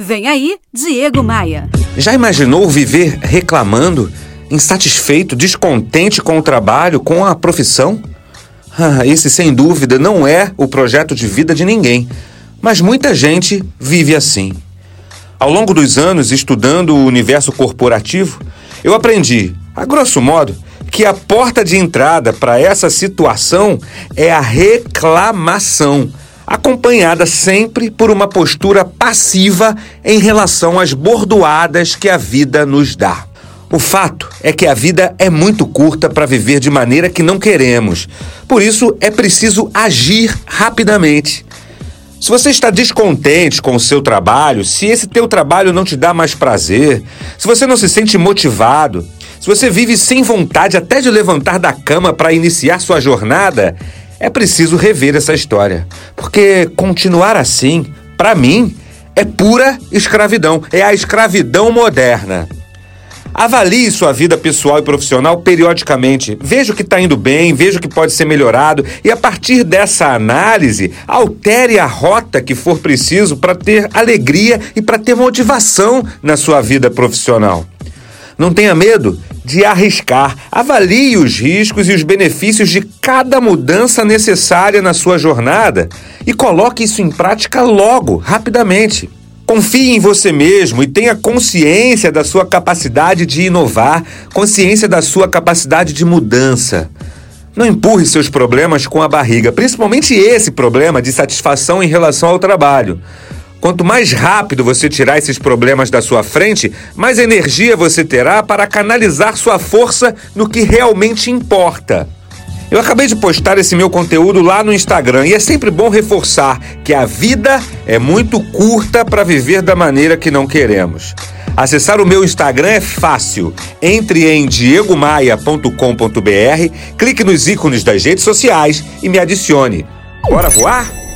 Vem aí, Diego Maia. Já imaginou viver reclamando, insatisfeito, descontente com o trabalho, com a profissão? Ah, esse, sem dúvida, não é o projeto de vida de ninguém, mas muita gente vive assim. Ao longo dos anos estudando o universo corporativo, eu aprendi, a grosso modo, que a porta de entrada para essa situação é a reclamação acompanhada sempre por uma postura passiva em relação às bordoadas que a vida nos dá. O fato é que a vida é muito curta para viver de maneira que não queremos. Por isso é preciso agir rapidamente. Se você está descontente com o seu trabalho, se esse teu trabalho não te dá mais prazer, se você não se sente motivado, se você vive sem vontade até de levantar da cama para iniciar sua jornada, é preciso rever essa história. Porque continuar assim, para mim, é pura escravidão. É a escravidão moderna. Avalie sua vida pessoal e profissional periodicamente. Veja o que está indo bem, veja o que pode ser melhorado e, a partir dessa análise, altere a rota que for preciso para ter alegria e para ter motivação na sua vida profissional. Não tenha medo de arriscar. Avalie os riscos e os benefícios de cada mudança necessária na sua jornada e coloque isso em prática logo, rapidamente. Confie em você mesmo e tenha consciência da sua capacidade de inovar, consciência da sua capacidade de mudança. Não empurre seus problemas com a barriga, principalmente esse problema de satisfação em relação ao trabalho. Quanto mais rápido você tirar esses problemas da sua frente, mais energia você terá para canalizar sua força no que realmente importa. Eu acabei de postar esse meu conteúdo lá no Instagram e é sempre bom reforçar que a vida é muito curta para viver da maneira que não queremos. Acessar o meu Instagram é fácil. Entre em diegomaia.com.br, clique nos ícones das redes sociais e me adicione. Bora voar?